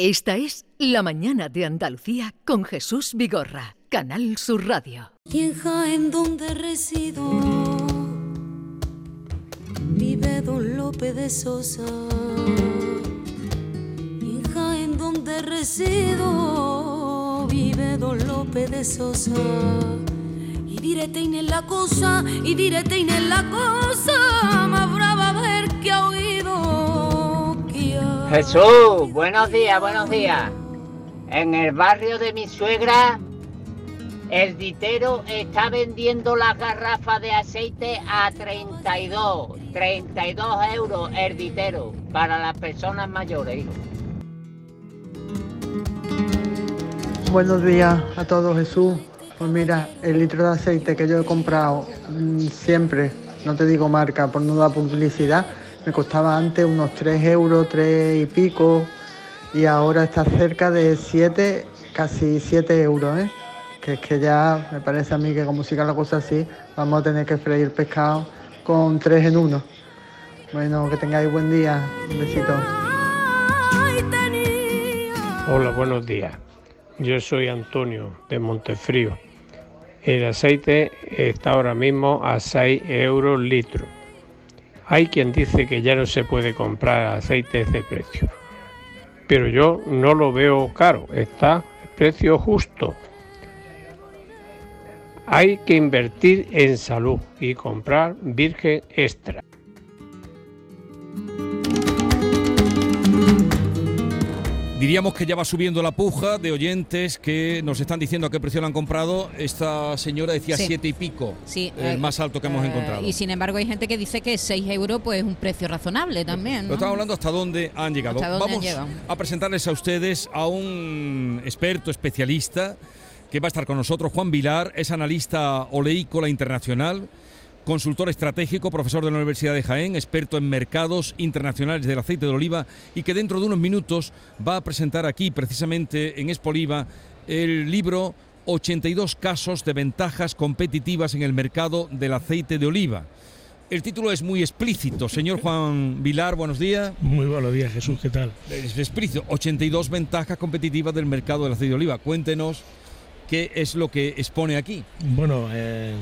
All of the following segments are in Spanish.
Esta es La Mañana de Andalucía con Jesús Vigorra, Canal Sur Radio. en donde resido, vive Don Lope de Sosa. Hija en donde resido, vive Don Lope de Sosa. Y direte en la cosa, y direte en la cosa, más brava Jesús, buenos días, buenos días. En el barrio de mi suegra, el ditero está vendiendo las garrafas de aceite a 32, 32 euros el ditero para las personas mayores. Buenos días a todos, Jesús. Pues mira, el litro de aceite que yo he comprado mm, siempre, no te digo marca por no dar publicidad, me costaba antes unos 3 euros, 3 y pico, y ahora está cerca de 7, casi 7 euros, ¿eh? Que es que ya me parece a mí que como siga la cosa así, vamos a tener que freír pescado con 3 en 1. Bueno, que tengáis buen día. Un besito. Hola, buenos días. Yo soy Antonio de Montefrío. El aceite está ahora mismo a 6 euros litro. Hay quien dice que ya no se puede comprar aceite de ese precio, pero yo no lo veo caro, está a precio justo. Hay que invertir en salud y comprar virgen extra. Diríamos que ya va subiendo la puja de oyentes que nos están diciendo a qué precio la han comprado. Esta señora decía siete y pico, sí, el eh, más alto que hemos eh, encontrado. Y sin embargo hay gente que dice que 6 euros pues es un precio razonable también. Pero estamos hablando hasta dónde han llegado. Han Vamos llegado. a presentarles a ustedes a un experto especialista que va a estar con nosotros, Juan Vilar, es analista oleícola internacional consultor estratégico, profesor de la Universidad de Jaén, experto en mercados internacionales del aceite de oliva y que dentro de unos minutos va a presentar aquí, precisamente en Expoliva, el libro 82 casos de ventajas competitivas en el mercado del aceite de oliva. El título es muy explícito. Señor Juan Vilar, buenos días. Muy buenos días, Jesús, ¿qué tal? Es explícito. 82 ventajas competitivas del mercado del aceite de oliva. Cuéntenos qué es lo que expone aquí. Bueno, eh,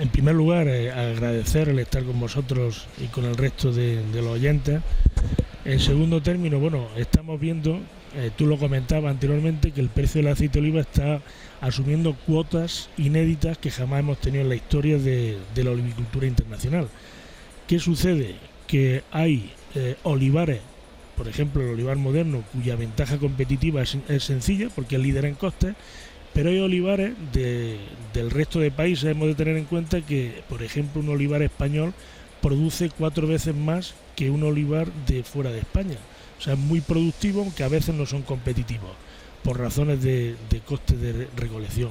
en primer lugar, eh, agradecer el estar con vosotros y con el resto de, los oyentes. En segundo término, bueno, estamos viendo, eh, tú lo comentabas anteriormente, que el precio del aceite de oliva está asumiendo cuotas inéditas que jamás hemos tenido en la historia de, de la olivicultura internacional. ¿Qué sucede? Que hay olivares, por ejemplo el olivar moderno, cuya ventaja competitiva es sencilla porque es líder en costes, pero hay olivares de- del resto de países, hemos de tener en cuenta que, por ejemplo, un olivar español produce cuatro veces más que un olivar de fuera de España. O sea, es muy productivo, aunque a veces no son competitivos, por razones de, de costes de re- recolección.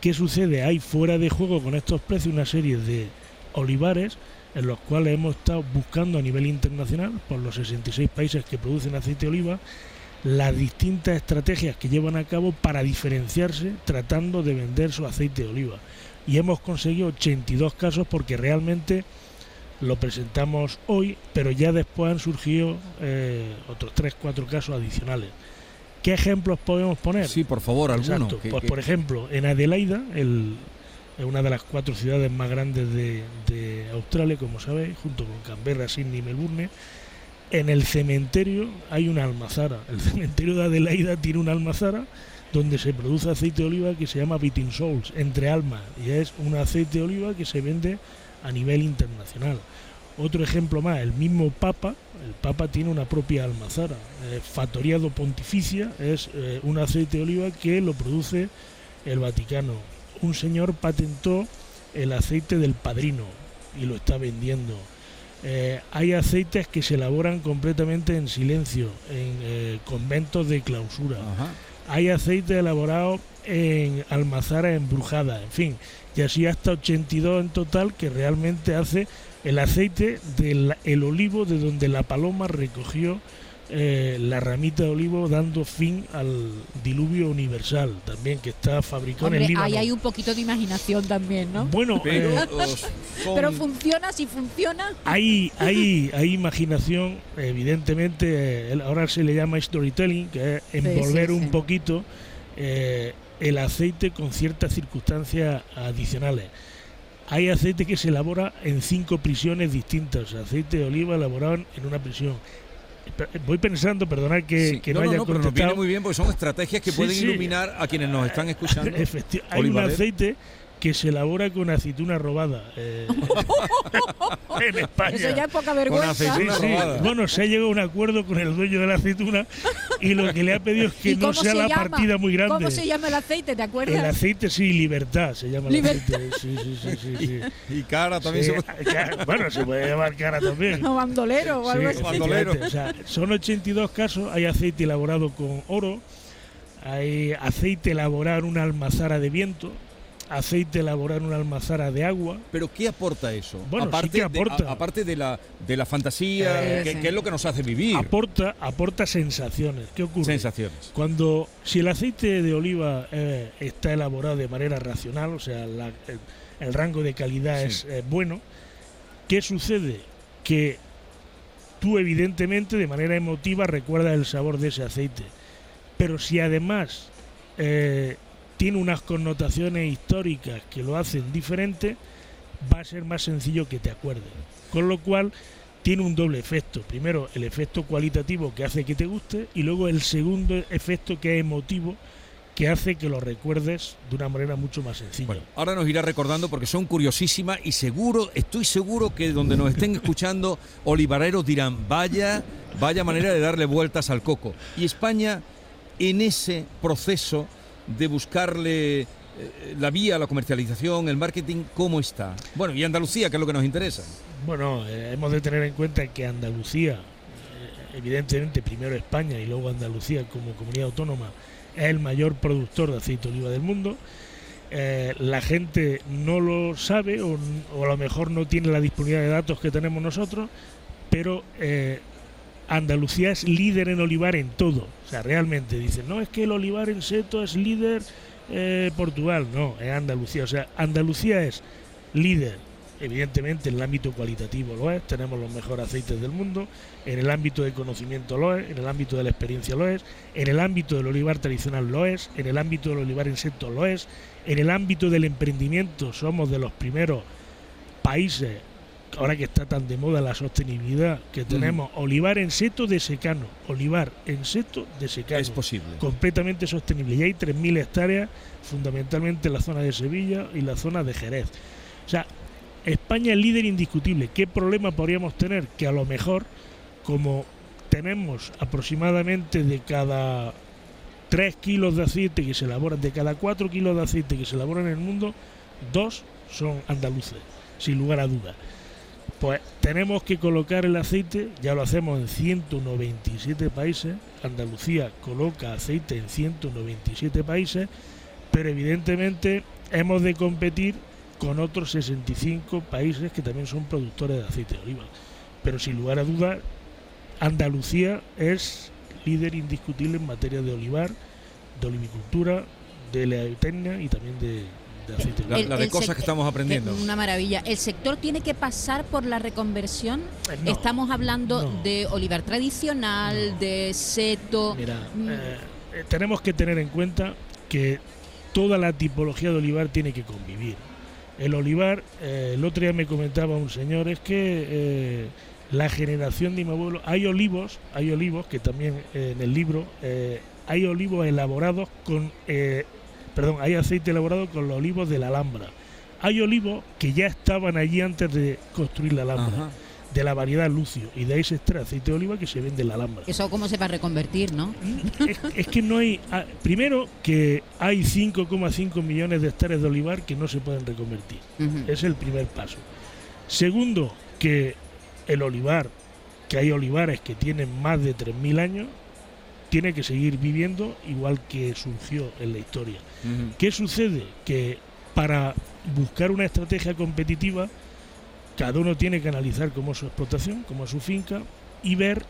¿Qué sucede? Hay fuera de juego con estos precios una serie de olivares en los cuales hemos estado buscando a nivel internacional, por los 66 países que producen aceite de oliva, las distintas estrategias que llevan a cabo para diferenciarse tratando de vender su aceite de oliva. Y hemos conseguido 82 casos porque realmente lo presentamos hoy, pero ya después han surgido eh, otros 3-4 casos adicionales. ¿Qué ejemplos podemos poner? Sí, por favor, alguno. Exacto. que- Pues, que- por ejemplo, en Adelaida, el, es una de las cuatro ciudades más grandes de, de Australia, como sabéis, junto con Canberra, Sydney y Melbourne, en el cementerio hay una almazara. El cementerio de Adelaida tiene una almazara donde se produce aceite de oliva que se llama Bitin Souls, entre almas, y es un aceite de oliva que se vende a nivel internacional. Otro ejemplo más, el mismo Papa, el Papa tiene una propia almazara. Eh, Fatoriado Pontificia es eh, un aceite de oliva que lo produce el Vaticano. Un señor patentó el aceite del padrino y lo está vendiendo. Eh, hay aceites que se elaboran completamente en silencio, en eh, conventos de clausura. Ajá. Hay aceite elaborado en almazaras embrujadas, en fin, y así hasta 82 en total que realmente hace el aceite del el olivo de donde la paloma recogió eh, la ramita de olivo dando fin al diluvio universal también que está fabricado en Hombre, Líbano. ahí hay un poquito de imaginación también, ¿no? Bueno, Pero, eh, son- Pero funciona, si funciona. hay, hay, hay imaginación, evidentemente, eh, el- ahora se le llama storytelling, que es envolver sí, un sí. poquito eh, el aceite con ciertas circunstancias adicionales. Hay aceite que se elabora en cinco prisiones distintas, o sea, aceite de oliva elaborado en una prisión. Pe- Voy pensando, perdonad que, Sí. que no, no, haya no, pero nos contestado. viene muy bien porque son estrategias que Sí, pueden sí. iluminar a quienes nos están escuchando. Efecti- hay un aceite que se elabora con aceituna robada eh, en España. Eso ya es poca vergüenza. aceituna Sí, sí. Bueno, se ha llegado a un acuerdo con el dueño de la aceituna y lo que le ha pedido es que ¿Y no sea se la llama? partida muy grande. ¿Cómo se llama el aceite? ¿Te El acuerdas? aceite, sí, libertad se llama el Libertad. aceite. Sí, sí, sí, sí, sí. Y cara también Sí, se puede- Bueno, se puede llevar cara también. O bandolero o Sí, algo así. Bandolero. O sea, son 82 casos. Hay aceite elaborado con oro, hay aceite elaborado en una almazara de viento, aceite elaborado en una almazara de agua. Pero ¿qué aporta eso? Bueno, sí aparte que aporta. De, a- aparte de la, de la fantasía, Eh, que, sí. que es lo que nos hace vivir. Aporta, aporta sensaciones. ¿Qué ocurre? Sensaciones. Cuando, si el aceite de oliva eh, está elaborado de manera racional, o sea, la- el, el rango de calidad Sí. es eh, bueno, ¿qué sucede? Que tú evidentemente de manera emotiva recuerdas el sabor de ese aceite. Pero si además eh, tiene unas connotaciones históricas que lo hacen diferente, va a ser más sencillo que te acuerdes. Con lo cual tiene un doble efecto. Primero, el efecto cualitativo que hace que te guste y luego el segundo efecto que es emotivo que hace que lo recuerdes de una manera mucho más sencilla. Bueno, ahora nos irá recordando porque son curiosísimas y seguro, estoy seguro que donde nos estén escuchando, olivareros dirán, vaya, vaya manera de darle vueltas al coco. Y España, en ese proceso de buscarle eh, la vía, la comercialización, el marketing, ¿cómo está? Bueno, y Andalucía, que es lo que nos interesa. Bueno, eh, hemos de tener en cuenta que Andalucía, eh, evidentemente primero España y luego Andalucía como comunidad autónoma, es el mayor productor de aceite oliva del mundo. La gente no lo sabe o, o a lo mejor no tiene la disponibilidad de datos que tenemos nosotros, pero Andalucía es líder en olivar en todo. O sea, realmente dicen, no, es que el olivar en seto es líder eh, Portugal. No, es Andalucía. O sea, Andalucía es líder Evidentemente en el ámbito cualitativo lo es, tenemos los mejores aceites del mundo, en el ámbito de conocimiento lo es, en el ámbito de la experiencia lo es, en el ámbito del olivar tradicional lo es, en el ámbito del olivar insecto lo es, en el ámbito del emprendimiento somos de los primeros países, ahora que está tan de moda la sostenibilidad, que tenemos olivar en seto de secano, olivar en seto de secano Es posible. completamente sostenible. Y hay 3.000 hectáreas, fundamentalmente en la zona de Sevilla y la zona de Jerez. O sea, España es líder indiscutible. ¿Qué problema podríamos tener? Que a lo mejor, como tenemos aproximadamente de cada 3 kilos de aceite que se elaboran, de cada 4 kilos de aceite que se elaboran en el mundo, dos son andaluces, sin lugar a dudas. Pues tenemos que colocar el aceite, ya lo hacemos en 197 países, Andalucía coloca aceite en 197 países, pero evidentemente hemos de competir con otros 65 países que también son productores de aceite de oliva. Pero sin lugar a dudas, Andalucía es líder indiscutible en materia de olivar, de olivicultura, de leaitenia y también de La, de el cosas que estamos aprendiendo. Una maravilla. ¿El sector tiene que pasar por la reconversión? Eh, no, Estamos hablando no. de olivar tradicional, No. de seto. Mira, Mm. eh, tenemos que tener en cuenta que toda la tipología de olivar tiene que convivir. El olivar, eh, el otro día me comentaba un señor, es que eh, la generación de mi abuelo, hay olivos, hay olivos que también en el libro, hay olivos elaborados con, eh, perdón, hay aceite elaborado con los olivos de la Alhambra. Hay olivos que ya estaban allí antes de construir la Alhambra, Ajá. de la variedad Lucio, y de ahí se extrae aceite de oliva que se vende en la Alhambra. Eso cómo se va a reconvertir, ¿no? Es, es que no hay. ah, Primero, que hay 5,5 millones de hectáreas de olivar que no se pueden reconvertir. Es el primer paso. Segundo, que el olivar, que hay olivares que tienen más de 3.000 años, tiene que seguir viviendo igual que surgió en la historia. ¿Qué sucede? Que para buscar una estrategia competitiva, cada uno tiene que analizar cómo es su explotación, cómo es su finca y ver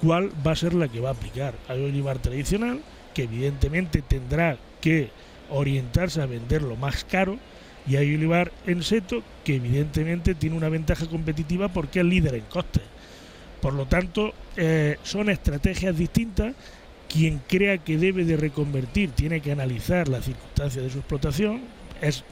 cuál va a ser la que va a aplicar. Hay olivar tradicional, que evidentemente tendrá que orientarse a venderlo más caro, y hay olivar en seto, que evidentemente tiene una ventaja competitiva porque es líder en costes. Por lo tanto, eh, son estrategias distintas. Quien crea que debe de reconvertir tiene que analizar las circunstancias de su explotación. Es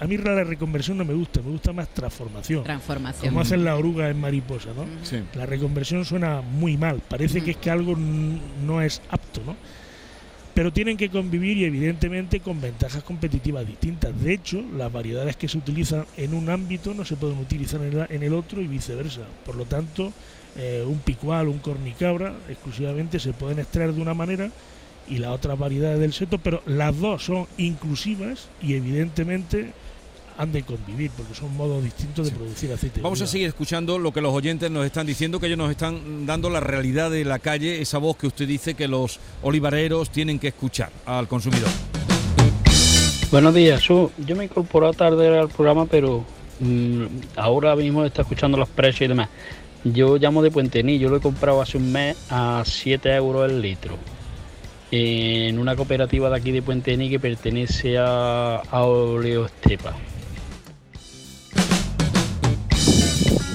a mí la reconversión no me gusta, me gusta más transformación. Transformación. Como hacen la oruga en mariposa, ¿no? La reconversión suena muy mal, parece que es que algo no es apto, ¿no? Pero tienen que convivir y evidentemente con ventajas competitivas distintas. De hecho, las variedades que se utilizan en un ámbito no se pueden utilizar en el otro y viceversa. Por lo tanto, eh, un picual, un cornicabra, exclusivamente se pueden extraer de una manera y las otras variedades del seto, pero las dos son inclusivas y evidentemente han de convivir porque son modos distintos de producir aceite. Vamos a seguir escuchando lo que los oyentes nos están diciendo, que ellos nos están dando la realidad de la calle, esa voz que usted dice que los olivareros tienen que escuchar al consumidor. Buenos días, yo me incorporé tarde al programa, pero mm, ahora mismo está escuchando los precios y demás. Yo llamo de Puentení, yo lo he comprado hace un mes a 7 euros el litro en una cooperativa de aquí de Puente que pertenece a, a Oleostepa.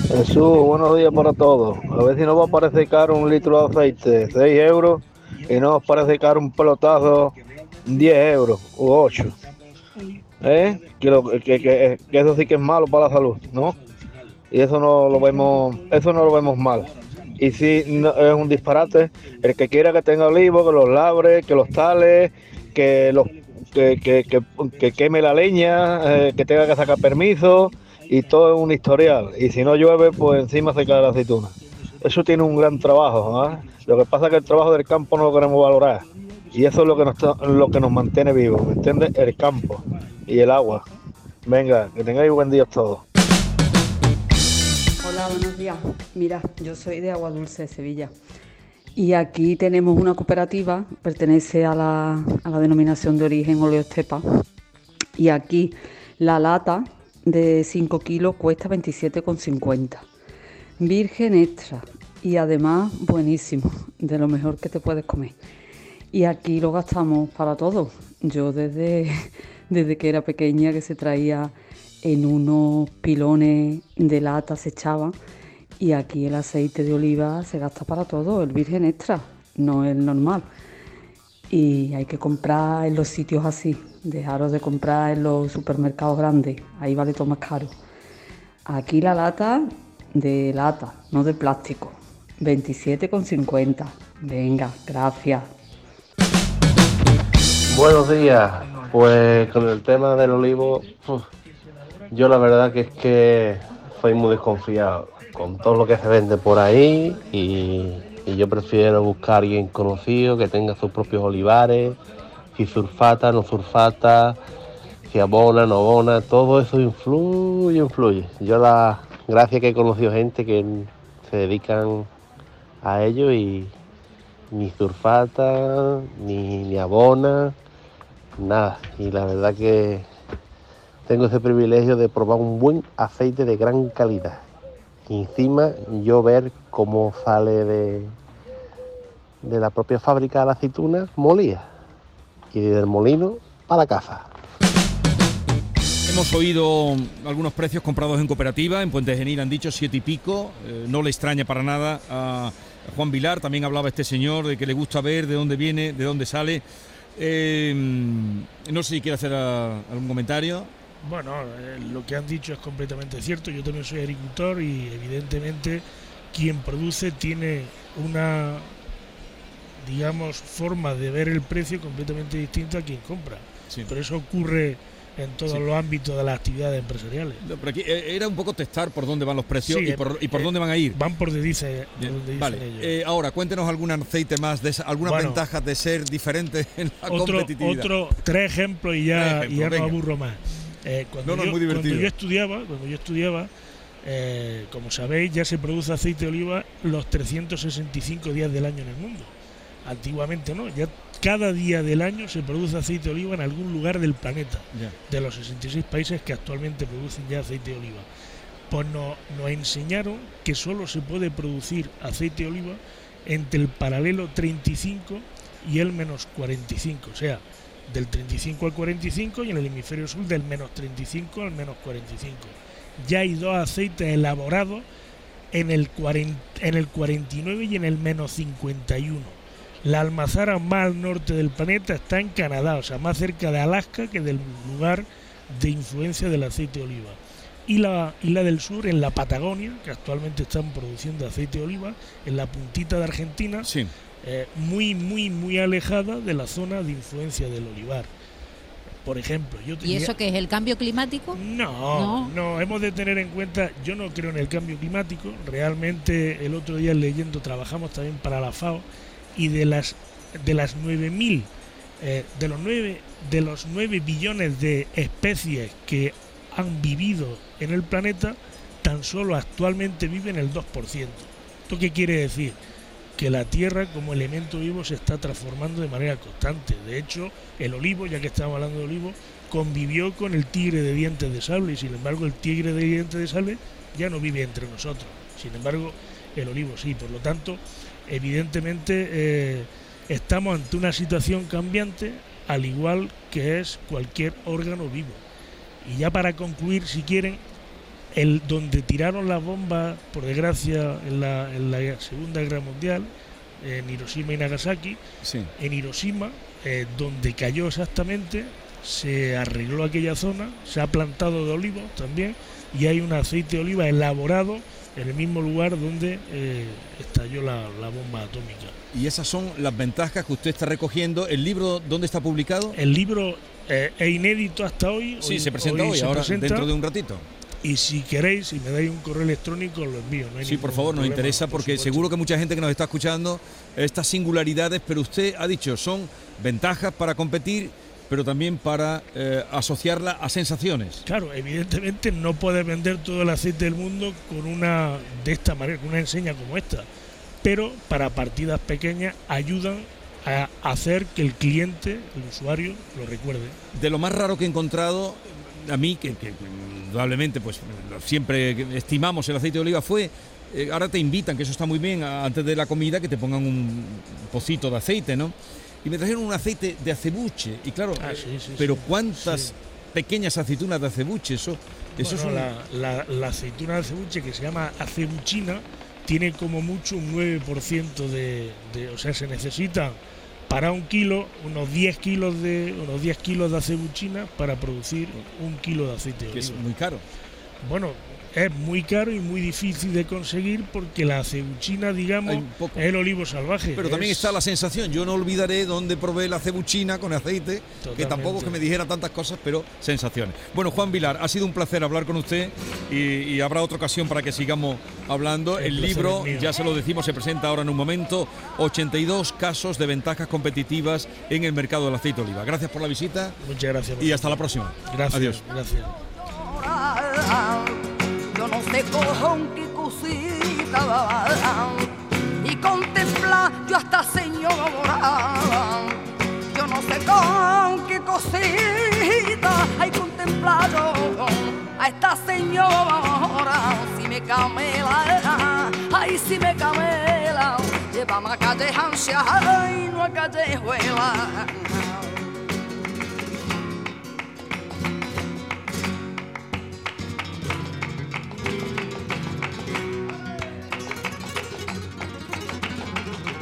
Jesús, buenos días para todos. A ver si nos va a parecer caro un litro de aceite, 6 euros, y no nos parece caro un pelotazo, 10 euros u 8. ¿Eh? Que, que, que, eso sí que es malo para la salud, ¿no? Y eso no lo vemos, eso no lo vemos mal y si no, es un disparate. El que quiera que tenga olivo, que los labre, que los tale, que los que, que, queme la leña, eh, que tenga que sacar permiso y todo es un historial. Y si no llueve, pues encima se cae la aceituna. Eso tiene un gran trabajo. Lo que pasa es que el trabajo del campo no lo queremos valorar. Y eso es lo que nos, lo que nos mantiene vivos, ¿me entiendes? El campo y el agua. Venga, que tengáis buen día todos. Buenos días. Mira, yo soy de Agua Dulce, Sevilla. Y aquí tenemos una cooperativa, pertenece a la, denominación de origen Oleostepa. Y aquí la lata de 5 kilos cuesta 27,50. Virgen extra. Y además buenísimo, de lo mejor que te puedes comer. Y aquí lo gastamos para todo. Yo desde, desde que era pequeña que se traía en unos pilones de lata se echaban y aquí el aceite de oliva se gasta para todo, el virgen extra, no el normal. Y hay que comprar en los sitios así, dejaros de comprar en los supermercados grandes, ahí vale todo más caro. Aquí la lata de lata, no de plástico, 27,50. Venga, gracias. Buenos días, pues con el tema del olivo, yo la verdad que es que soy muy desconfiado con todo lo que se vende por ahí y, yo prefiero buscar a alguien conocido que tenga sus propios olivares, si surfata, no surfata, si abona, no abona, todo eso influye, influye. Yo la gracia que he conocido gente que se dedican a ello y ni surfata, ni, ni abona, nada. Y la verdad que tengo ese privilegio de probar un buen aceite de gran calidad. Y encima yo ver cómo sale de, de la propia fábrica de la aceituna molía y del molino para casa. Hemos oído algunos precios comprados en cooperativa, en Puente Genil han dicho siete y pico, eh, no le extraña para nada a Juan Vilar, también hablaba este señor de que le gusta ver de dónde viene, de dónde sale. Eh, no sé si quiere hacer algún comentario. Bueno, eh, lo que han dicho es completamente cierto. Yo también soy agricultor y evidentemente quien produce tiene una, digamos, forma de ver el precio completamente distinta a quien compra. Pero eso ocurre en todos los ámbitos de las actividades empresariales. pero aquí eh, era un poco testar por dónde van los precios y por, y por eh, dónde van a ir. Van por donde dice, vale. ahora, cuéntenos algún aceite más, de algunas ventajas de ser diferente en la otro, competitividad. Otro, tres ejemplos y ya, y ya no aburro más. Eh, cuando, yo, estudiaba, cuando yo estudiaba, eh, como sabéis, ya se produce aceite de oliva los 365 días del año en el mundo. Antiguamente no, ya cada día del año se produce aceite de oliva en algún lugar del planeta, de los 66 países que actualmente producen ya aceite de oliva. Pues nos, nos enseñaron que solo se puede producir aceite de oliva entre el paralelo 35 y el menos 45, o sea, del 35 al 45 y en el hemisferio sur del menos 35 al menos 45. Ya hay dos aceites elaborados en el, en el 49 y en el menos 51. La almazara más al norte del planeta está en Canadá, o sea, más cerca de Alaska que del lugar de influencia del aceite de oliva. Y la, y la del sur en la Patagonia, que actualmente están produciendo aceite de oliva, en la puntita de Argentina, eh, muy, muy, muy alejada de la zona de influencia del olivar. Por ejemplo, yo ¿Y eso qué es el cambio climático? No, no, hemos de tener en cuenta, yo no creo en el cambio climático, realmente el otro día leyendo trabajamos también para la FAO y de las de las 9000 eh, de los 9 de los 9 billones de especies que han vivido en el planeta, tan solo actualmente viven el 2%. ¿Esto qué quiere decir? Que la tierra como elemento vivo se está transformando de manera constante. De hecho, el olivo, ya que estamos hablando de olivo, convivió con el tigre de dientes de sable y sin embargo el tigre de dientes de sable ya no vive entre nosotros. Sin embargo, el olivo sí. Por lo tanto, evidentemente eh, estamos ante una situación cambiante al igual que es cualquier órgano vivo. Y ya para concluir, si quieren, el donde tiraron las bombas, por desgracia, en la, Segunda Guerra Mundial, en Hiroshima y Nagasaki, en Hiroshima, eh, donde cayó exactamente, se arregló aquella zona, se ha plantado de olivos también, y hay un aceite de oliva elaborado en el mismo lugar donde eh, estalló la, bomba atómica. Y esas son las ventajas que usted está recogiendo. ¿El libro dónde está publicado? El libro eh, es inédito hasta hoy. Sí, se presenta hoy, ahora dentro de un ratito y si queréis, si me dais un correo electrónico, lo envío. sí, por favor, nos interesa porque seguro que mucha gente que nos está escuchando estas singularidades, pero usted ha dicho, son ventajas para competir, pero también para eh, asociarla a sensaciones. Claro, evidentemente no puedes vender todo el aceite del mundo con una de esta manera, con una enseña como esta, pero para partidas pequeñas ayudan a hacer que el cliente, el usuario, lo recuerde. De lo más raro que he encontrado, a mí, que, indudablemente pues siempre estimamos el aceite de oliva, fue eh, ahora te invitan, que eso está muy bien, antes de la comida, que te pongan un pocito de aceite, ¿no? Y me trajeron un aceite de acebuche. Y claro, ah, pero ¿cuántas pequeñas aceitunas de acebuche? Eso, eso es la, la, aceituna de acebuche que se llama acebuchina tiene como mucho un 9% de, de, O sea, se necesita para un kilo, unos 10 kilos de unos 10 kilos de acebuchina para producir un kilo de aceite de oliva. es muy caro. Bueno, es muy caro y muy difícil de conseguir porque la cebuchina, digamos, es el olivo salvaje. Pero también está la sensación, yo no olvidaré dónde probé la cebuchina con aceite, que tampoco que me dijera tantas cosas, pero sensaciones. Bueno, Juan Vilar, ha sido un placer hablar con usted y, habrá otra ocasión para que sigamos hablando. El, libro, ya se lo decimos, se presenta ahora en un momento, 82 casos de ventajas competitivas en el mercado del aceite de oliva. Gracias por la visita. Muchas gracias. Y hasta la próxima. Gracias. Adiós. Gracias. Sé con qué cosita y contemplar yo hasta señora. Yo no sé con qué cosita hay contemplar yo a esta señora. Si me camela, ay si me camela, llévame a calle Hancia, ay no a callejuela.